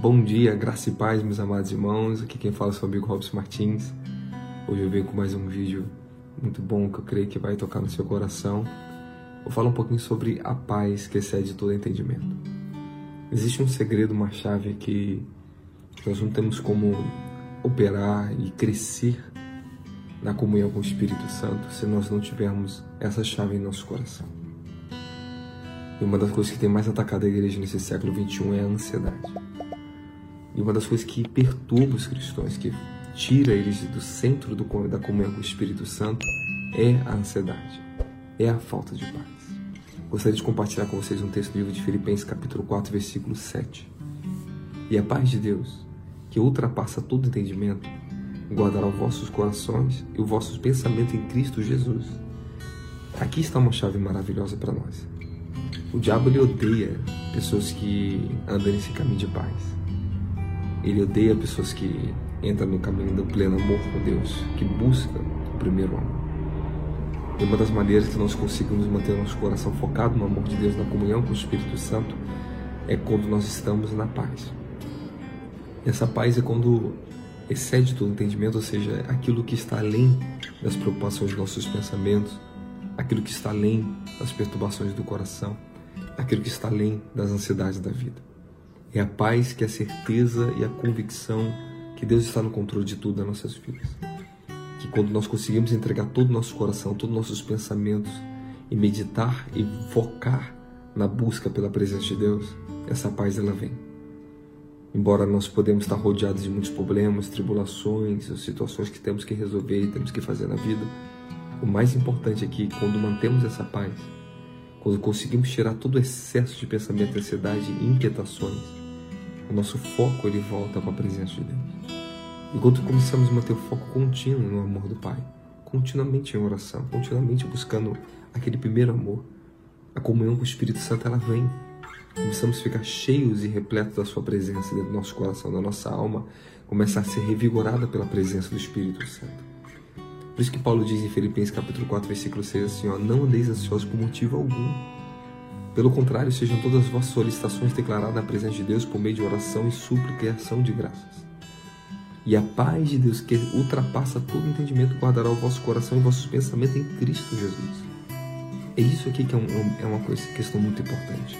Bom dia, graça e paz, meus amados irmãos. Aqui quem fala é o seu amigo Robson Martins. Hoje eu venho com mais um vídeo muito bom que eu creio que vai tocar no seu coração. Vou falar um pouquinho sobre a paz que excede todo entendimento. Existe um segredo, uma chave que nós não temos como operar e crescer na comunhão com o Espírito Santo se nós não tivermos essa chave em nosso coração. E uma das coisas que tem mais atacado a igreja nesse século XXI é a ansiedade. E uma das coisas que perturba os cristãos, que tira eles do centro do, da comunhão com o Espírito Santo, é a ansiedade, é a falta de paz. Gostaria de compartilhar com vocês um texto do livro de Filipenses, capítulo 4, versículo 7. E a paz de Deus, que ultrapassa todo entendimento, guardará os vossos corações e os vossos pensamentos em Cristo Jesus. Aqui está uma chave maravilhosa para nós. O diabo ele odeia pessoas que andam nesse caminho de paz. Ele odeia pessoas que entram no caminho do pleno amor com Deus, que buscam o primeiro amor. E uma das maneiras que nós conseguimos manter nosso coração focado no amor de Deus, na comunhão com o Espírito Santo, é quando nós estamos na paz. E essa paz é quando excede todo entendimento, ou seja, aquilo que está além das preocupações dos nossos pensamentos, aquilo que está além das perturbações do coração aquilo que está além das ansiedades da vida. É a paz que é a certeza e a convicção que Deus está no controle de tudo nas nossas vidas. Que quando nós conseguimos entregar todo o nosso coração, todos os nossos pensamentos e meditar e focar na busca pela presença de Deus, essa paz ela vem. Embora nós podemos estar rodeados de muitos problemas, tribulações, situações que temos que resolver e temos que fazer na vida, o mais importante é que quando mantemos essa paz, quando conseguimos tirar todo o excesso de pensamento, ansiedade e inquietações, o nosso foco ele volta para a presença de Deus. E começamos a manter o foco contínuo no amor do Pai, continuamente em oração, continuamente buscando aquele primeiro amor, a comunhão com o Espírito Santo ela vem. Começamos a ficar cheios e repletos da Sua presença dentro do nosso coração, da nossa alma, começar a ser revigorada pela presença do Espírito Santo. Por isso que Paulo diz em Filipenses capítulo 4, versículo 6 assim, ó, não andeis ansiosos por motivo algum. Pelo contrário, sejam todas as vossas solicitações declaradas na presença de Deus por meio de oração e súplica e ação de graças. E a paz de Deus, que ultrapassa todo entendimento, guardará o vosso coração e vossos pensamentos em Cristo Jesus. É isso aqui que é, um, é uma coisa, questão muito importante.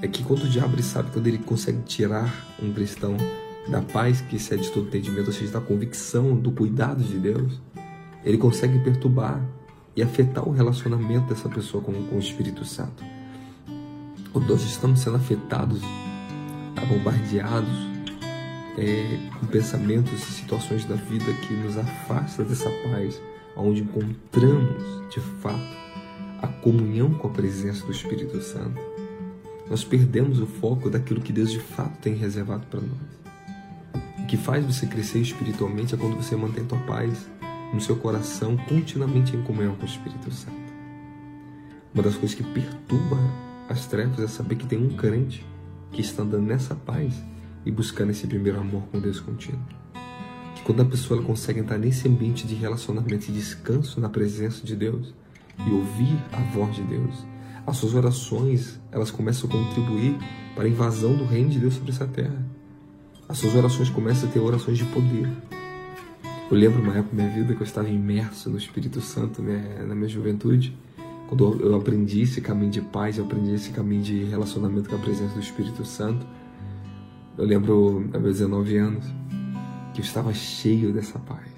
É que quando o diabo sabe, quando ele consegue tirar um cristão da paz que excede todo entendimento, ou seja, da convicção, do cuidado de Deus, ele consegue perturbar e afetar o relacionamento dessa pessoa com, com o Espírito Santo. Quando nós estamos sendo afetados, bombardeados é, com pensamentos e situações da vida que nos afasta dessa paz, onde encontramos de fato a comunhão com a presença do Espírito Santo, nós perdemos o foco daquilo que Deus de fato tem reservado para nós. O que faz você crescer espiritualmente é quando você mantém tua paz no seu coração continuamente em comunhão com o Espírito Santo. Uma das coisas que perturba as trevas é saber que tem um crente que está andando nessa paz e buscando esse primeiro amor com Deus contínuo. Que quando a pessoa consegue entrar nesse ambiente de relacionamento e descanso na presença de Deus e ouvir a voz de Deus, as suas orações elas começam a contribuir para a invasão do reino de Deus sobre essa terra. As suas orações começam a ter orações de poder, eu lembro uma época da minha vida que eu estava imerso no Espírito Santo né, na minha juventude. Quando eu aprendi esse caminho de paz, eu aprendi esse caminho de relacionamento com a presença do Espírito Santo. Eu lembro, aos meus 19 anos, que eu estava cheio dessa paz.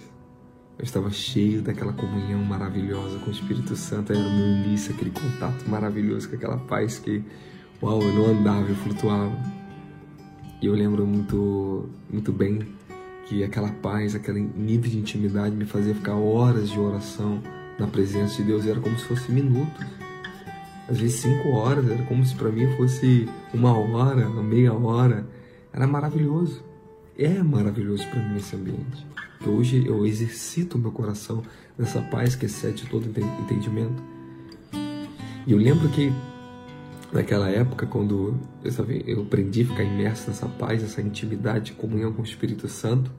Eu estava cheio daquela comunhão maravilhosa com o Espírito Santo. Era o meu início, aquele contato maravilhoso com aquela paz que, uau, eu não andava, eu flutuava. E eu lembro muito, muito bem que aquela paz, aquele nível de intimidade me fazia ficar horas de oração na presença de Deus. Era como se fosse minutos, às vezes cinco horas. Era como se para mim fosse uma hora, uma meia hora. Era maravilhoso. É maravilhoso para mim esse ambiente. Que hoje eu exercito meu coração nessa paz que excede todo entendimento. E eu lembro que naquela época, quando eu, sabe, eu aprendi a ficar imerso nessa paz, nessa intimidade, comunhão com o Espírito Santo,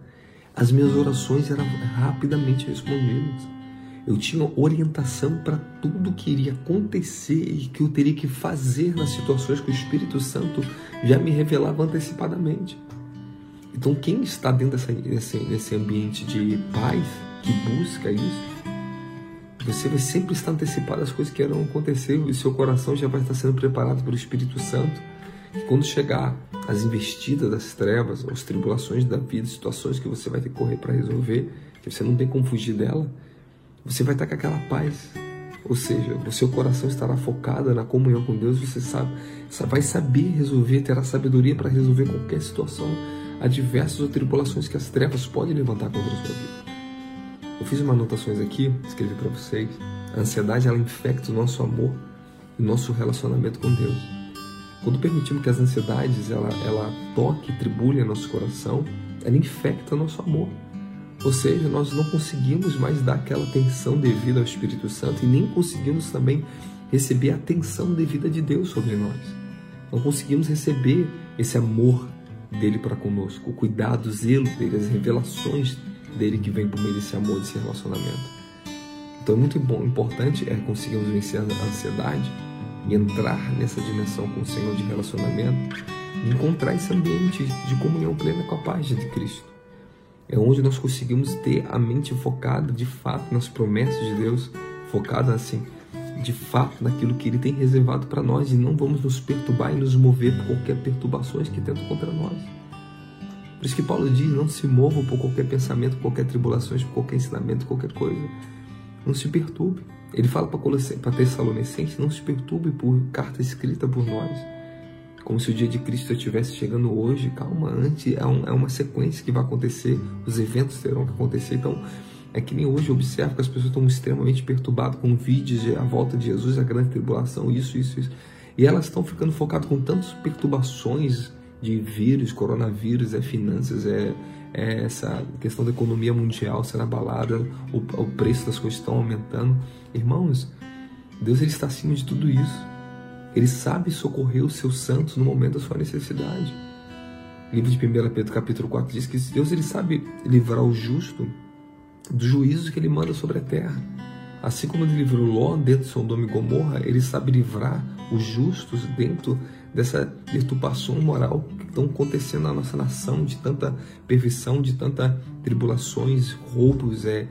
as minhas orações eram rapidamente respondidas. Eu tinha orientação para tudo que iria acontecer e que eu teria que fazer nas situações que o Espírito Santo já me revelava antecipadamente. Então, quem está dentro dessa, desse, desse ambiente de paz, que busca isso, você vai sempre estar antecipado às coisas que irão acontecer e seu coração já vai estar sendo preparado pelo Espírito Santo. E quando chegar as investidas das trevas, as tribulações da vida, situações que você vai ter que correr para resolver, que você não tem como fugir dela, você vai estar com aquela paz. Ou seja, o seu coração estará focado na comunhão com Deus, você sabe, vai saber resolver, terá sabedoria para resolver qualquer situação adversas ou tribulações que as trevas podem levantar contra a sua vida. Eu fiz umas anotações aqui, escrevi para vocês. A ansiedade ela infecta o nosso amor e nosso relacionamento com Deus. Quando permitimos que as ansiedades ela, ela toque tribulhe nosso coração, ela infecta o nosso amor. Ou seja, nós não conseguimos mais dar aquela atenção devida ao Espírito Santo e nem conseguimos também receber a atenção devida de Deus sobre nós. Não conseguimos receber esse amor dele para conosco, o cuidado, o zelo dele, as revelações dele que vem por meio desse amor, desse relacionamento. Então é muito importante é conseguirmos vencer a ansiedade e entrar nessa dimensão com o Senhor de relacionamento e encontrar esse ambiente de comunhão plena com a paz de Cristo. É onde nós conseguimos ter a mente focada de fato nas promessas de Deus, focada assim, de fato naquilo que Ele tem reservado para nós e não vamos nos perturbar e nos mover por qualquer perturbações que tentam contra nós. Por isso que Paulo diz: não se movam por qualquer pensamento, qualquer tribulação, por qualquer ensinamento, qualquer coisa. Não se perturbe. Ele fala para Tessalonicenses: não se perturbe por carta escrita por nós. Como se o dia de Cristo estivesse chegando hoje. Calma, antes é, um, é uma sequência que vai acontecer, os eventos terão que acontecer. Então, é que nem hoje eu observo que as pessoas estão extremamente perturbadas com vídeos de a volta de Jesus, a grande tribulação, isso, isso, isso. E elas estão ficando focadas com tantas perturbações de vírus, coronavírus, é finanças, é, é essa questão da economia mundial sendo abalada, o, o preço das coisas estão aumentando. Irmãos, Deus ele está acima de tudo isso. Ele sabe socorrer os seus santos no momento da sua necessidade. O livro de 1 Pedro capítulo 4 diz que Deus ele sabe livrar o justo dos juízos que ele manda sobre a terra. Assim como ele livrou Ló dentro de Sodoma e Gomorra, ele sabe livrar os justos dentro dessa perturbação moral que estão acontecendo na nossa nação, de tanta perfeição, de tanta tribulações, roubos, é,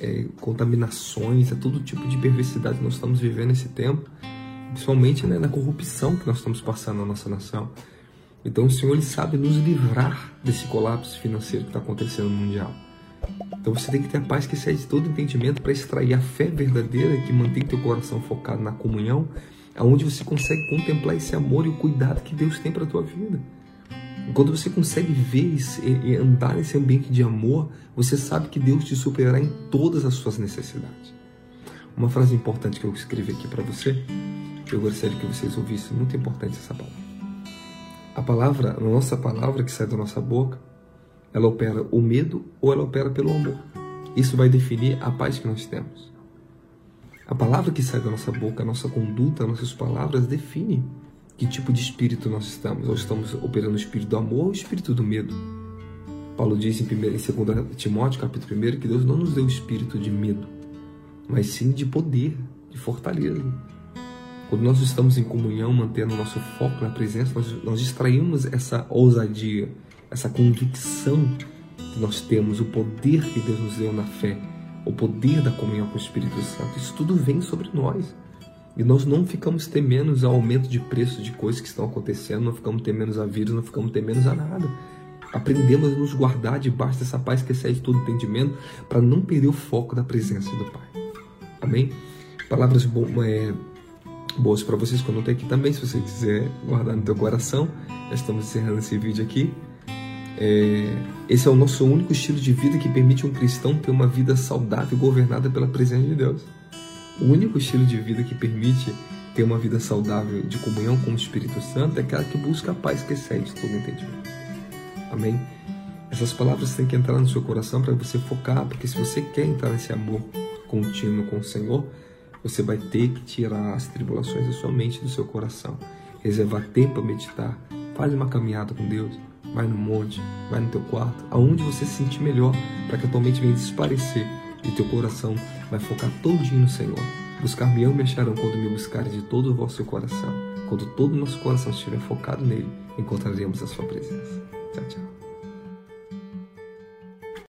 é, contaminações, é todo tipo de perversidade que nós estamos vivendo nesse tempo, principalmente né, na corrupção que nós estamos passando na nossa nação. Então o Senhor ele sabe nos livrar desse colapso financeiro que está acontecendo no mundial. Então você tem que ter a paz que excede todo entendimento para extrair a fé verdadeira que mantém teu coração focado na comunhão, aonde você consegue contemplar esse amor e o cuidado que Deus tem para tua vida. Quando você consegue ver e andar nesse ambiente de amor, você sabe que Deus te superará em todas as suas necessidades. Uma frase importante que eu escrevi aqui para você, que eu gostaria que vocês ouvissem, muito importante essa palavra. A palavra, a nossa palavra que sai da nossa boca, ela opera o medo ou ela opera pelo amor. Isso vai definir a paz que nós temos. A palavra que sai da nossa boca, a nossa conduta, nossas palavras define que tipo de espírito nós estamos. Ou estamos operando o espírito do amor ou o espírito do medo. Paulo diz em, 1, em 2 Timóteo, capítulo 1, que Deus não nos deu o espírito de medo, mas sim de poder, de fortaleza. Quando nós estamos em comunhão, mantendo o nosso foco na presença, nós, nós distraímos essa ousadia, essa convicção que nós temos, o poder que Deus nos deu na fé, o poder da comunhão com o Espírito Santo, isso tudo vem sobre nós. E nós não ficamos temendo ao aumento de preço de coisas que estão acontecendo, não ficamos temendo a vírus, não ficamos temendo a nada. Aprendemos a nos guardar debaixo dessa paz que excede todo entendimento para não perder o foco da presença do Pai. Amém? Palavras bo é, boas para vocês que eu aqui também, se você quiser guardar no teu coração. Já estamos encerrando esse vídeo aqui. É, esse é o nosso único estilo de vida que permite um cristão ter uma vida saudável governada pela presença de Deus. O único estilo de vida que permite ter uma vida saudável de comunhão com o Espírito Santo é aquela que busca a paz que excede todo entendimento. Amém? Essas palavras têm que entrar no seu coração para você focar, porque se você quer entrar nesse amor contínuo com o Senhor, você vai ter que tirar as tribulações da sua mente do seu coração. Reservar tempo para meditar. Faz uma caminhada com Deus vai no monte, vai no teu quarto, aonde você se sentir melhor, para que a tua mente venha desaparecer e teu coração vai focar todinho no Senhor. Buscar-me-ão me acharão quando me buscarem de todo o vosso coração. Quando todo o nosso coração estiver focado nele, encontraremos a sua presença. Tchau, tchau.